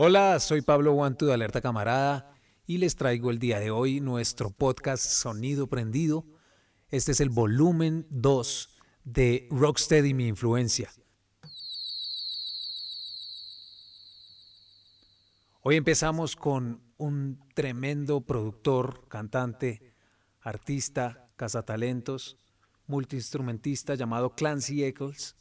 Hola, soy Pablo Guantu de Alerta Camarada y les traigo el día de hoy nuestro podcast Sonido Prendido. Este es el volumen 2 de Rocksteady Mi Influencia. Hoy empezamos con un tremendo productor, cantante, artista, cazatalentos, multiinstrumentista llamado Clancy Eccles,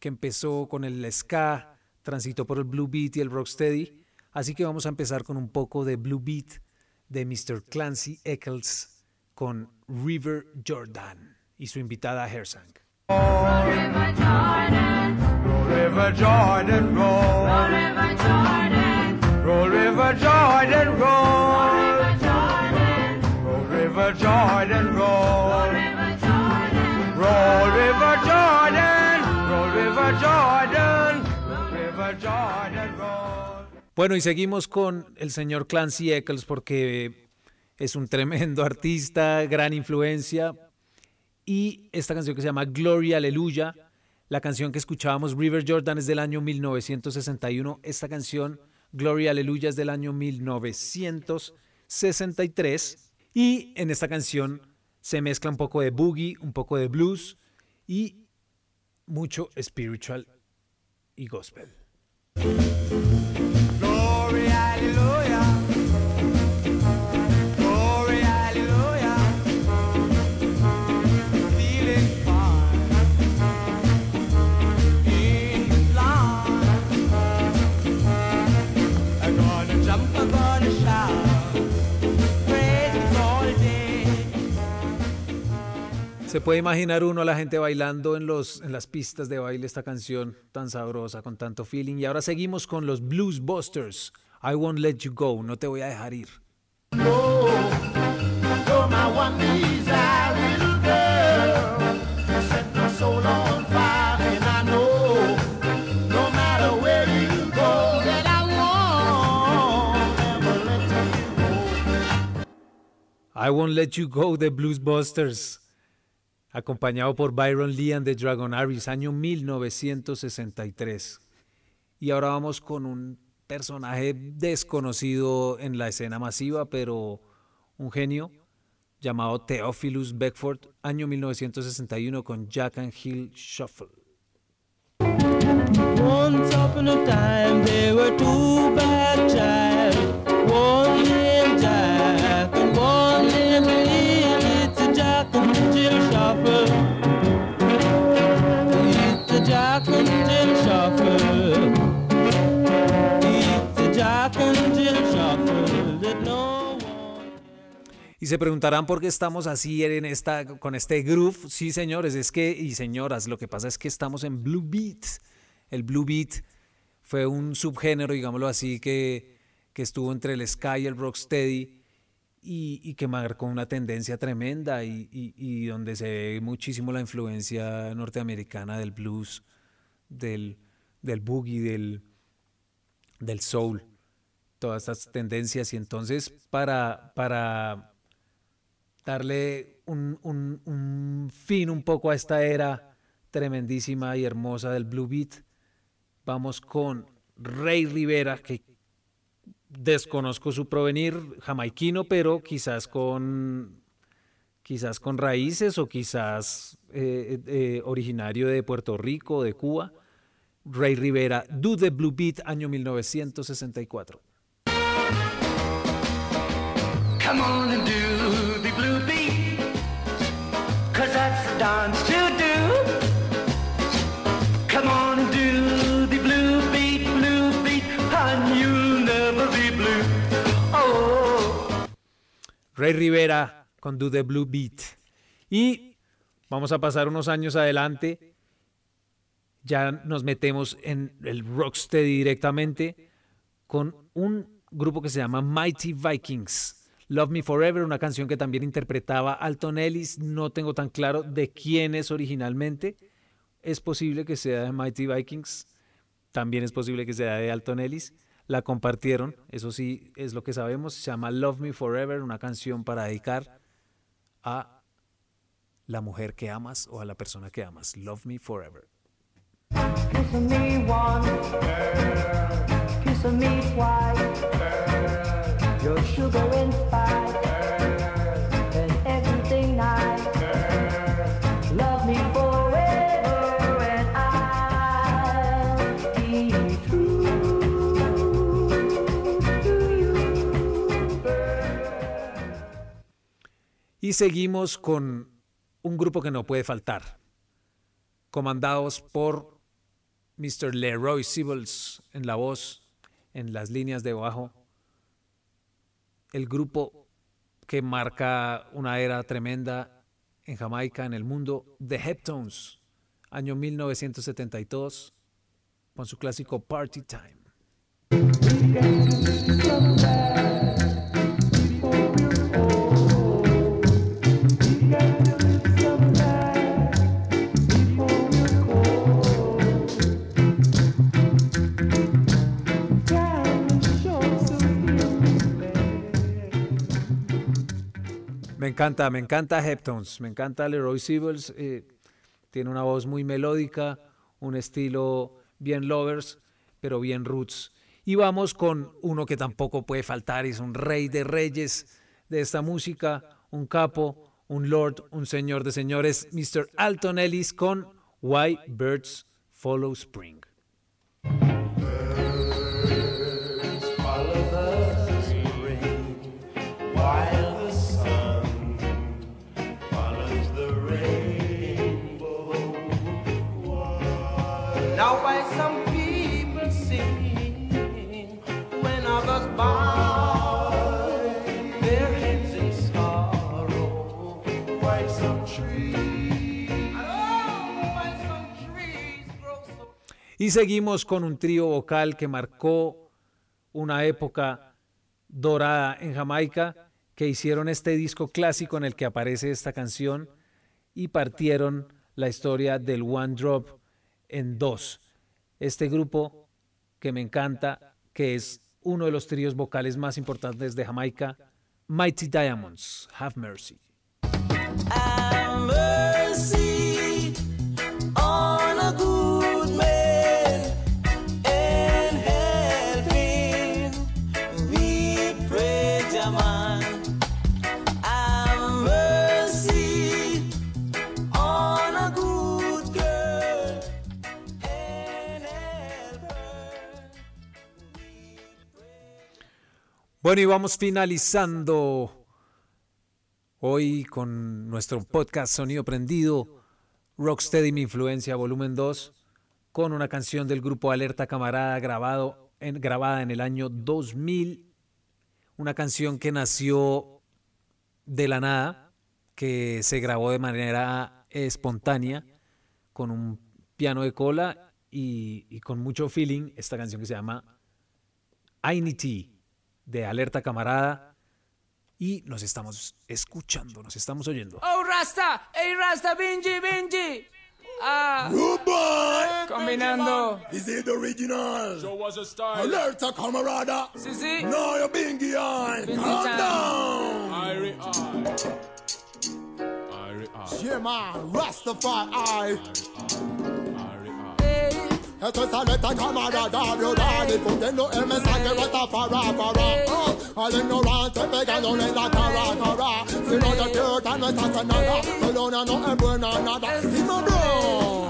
que empezó con el ska, transitó por el blue beat y el rocksteady, así que vamos a empezar con un poco de blue beat de Mr. Clancy Eccles con River Jordan y su invitada Hersang. Roll River Jordan, roll. River Jordan, Roll roll. River Jordan, Roll River Jordan, roll. River Jordan, Roll River Jordan, roll River Jordan, roll River Jordan. Bueno, y seguimos con el señor Clancy Eccles porque es un tremendo artista, gran influencia. Y esta canción que se llama Gloria Aleluya, la canción que escuchábamos, River Jordan, es del año 1961. Esta canción, Gloria Aleluya, es del año 1963. Y en esta canción se mezcla un poco de boogie, un poco de blues y mucho spiritual y gospel. Glory, puede imaginar uno a la gente bailando en, los, en las pistas de baile esta canción tan sabrosa, con tanto feeling. Y ahora seguimos con los Blues Busters. I won't let you go, no te voy a dejar ir. I won't let you go. I won't let you go de Blues Busters. Acompañado por Byron Lee and the Dragon Aries, año 1963. Y ahora vamos con un personaje desconocido en la escena masiva, pero un genio llamado Theophilus Beckford, año 1961 con Jack and Hill Shuffle. Se preguntarán por qué estamos así en esta, con este groove. Sí, señores, es que, y señoras, lo que pasa es que estamos en Blue Beat. El Blue Beat fue un subgénero, digámoslo así, que, que estuvo entre el ska y el rocksteady y, y que marcó una tendencia tremenda y, y- y donde se ve muchísimo la influencia norteamericana del blues, del, del boogie, del, del soul, todas estas tendencias. Y entonces, para, para darle un, fin un poco a esta era tremendísima y hermosa del Blue Beat, vamos con Rey Rivera, que desconozco su provenir, jamaiquino, pero quizás con quizás con raíces o quizás eh, eh, originario de Puerto Rico de Cuba. Rey Rivera, Do the Blue Beat, año 1964. Come on and do Rey Rivera con Do the Blue Beat. Y vamos a pasar unos años adelante. Ya nos metemos en el rocksteady directamente con un grupo que se llama Mighty Vikings. Love Me Forever, una canción que también interpretaba Alton Ellis. No tengo tan claro de quién es originalmente. Es posible que sea de Mighty Vikings. También es posible que sea de Alton Ellis. La compartieron, eso sí es lo que sabemos. Se llama Love Me Forever, una canción para dedicar a la mujer que amas o a la persona que amas. Love Me Forever. Me Y seguimos con un grupo que no puede faltar, comandados por Mr. Leroy Sibbles en la voz, en las líneas de bajo. El grupo que marca una era tremenda en Jamaica, en el mundo, The Heptones, año 1972, con su clásico Party Time. Encanta, me encanta Heptones, me encanta Leroy Sibbles, eh, tiene una voz muy melódica, un estilo bien lovers, pero bien roots. Y vamos con uno que tampoco puede faltar, es un rey de reyes de esta música, un capo, un lord, un señor de señores, Mr. Alton Ellis con Why Birds Follow Spring. Y seguimos con un trío vocal que marcó una época dorada en Jamaica, que hicieron este disco clásico en el que aparece esta canción y partieron la historia del One Drop en dos. Este grupo que me encanta, que es uno de los tríos vocales más importantes de Jamaica, Mighty Diamonds, Have Mercy. Bueno, y vamos finalizando hoy con nuestro podcast Sonido Prendido, Rocksteady Mi Influencia, volumen 2, con una canción del grupo Alerta Camarada grabado en, grabada en el año 2000. Una canción que nació de la nada, que se grabó de manera espontánea, con un piano de cola y, y con mucho feeling. Esta canción que se llama Ainity de Alerta Camarada y nos estamos escuchando, nos estamos oyendo. Oh Rasta, hey Rasta, Benji, Benji. Ah, combinando. Is it the original? Show us a style. Alerta, camarada. Sí, sí. No, you're being. Benji Calm time. down. Irie eye. Irie. Yeah, man. Rastafari. Irie. Esto es alerta, camarada. Violani, cumpliendo el mensaje Rastafari, para. Oh, al ignorante pegándole la cara, cara. Si no despierta, no estás en nada. Perdona, no es buena nada. Dime, bro. Babylon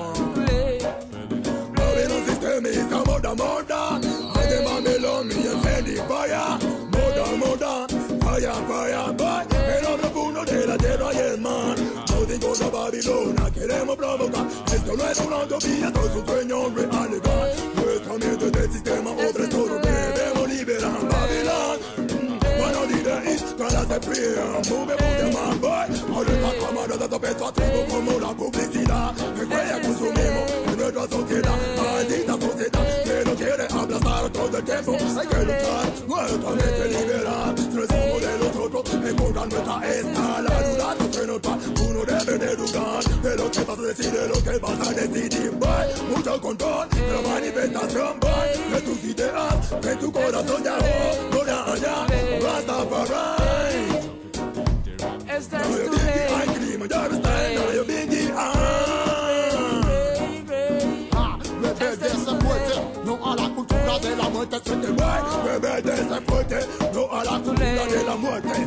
Esto no es una utopía, esto es un sueño realidad. Nuestra mente del sistema, otra es todo. Debemos liberar Babilón. Bueno, diré, cara se fría, move, move, man, boy. Ahora esta cámara de peso activo como la publicidad. Que huella consumimos en nuestra sociedad. Maldita sociedad que no quiere aplastar todo el tiempo. Hay que luchar, nuestra mente liberar. Tres somos de los otros, encontrar nuestra escala. Durar no se nos va, uno debe de dudar. De lo que vas a decir, de lo Alezi timbal, mucho control, la manifestación tus ideas, que tu corazón ya allá, basta para I'm no a la cultura de la muerte, se te va, rebelde se puede, no a la cultura de la muerte,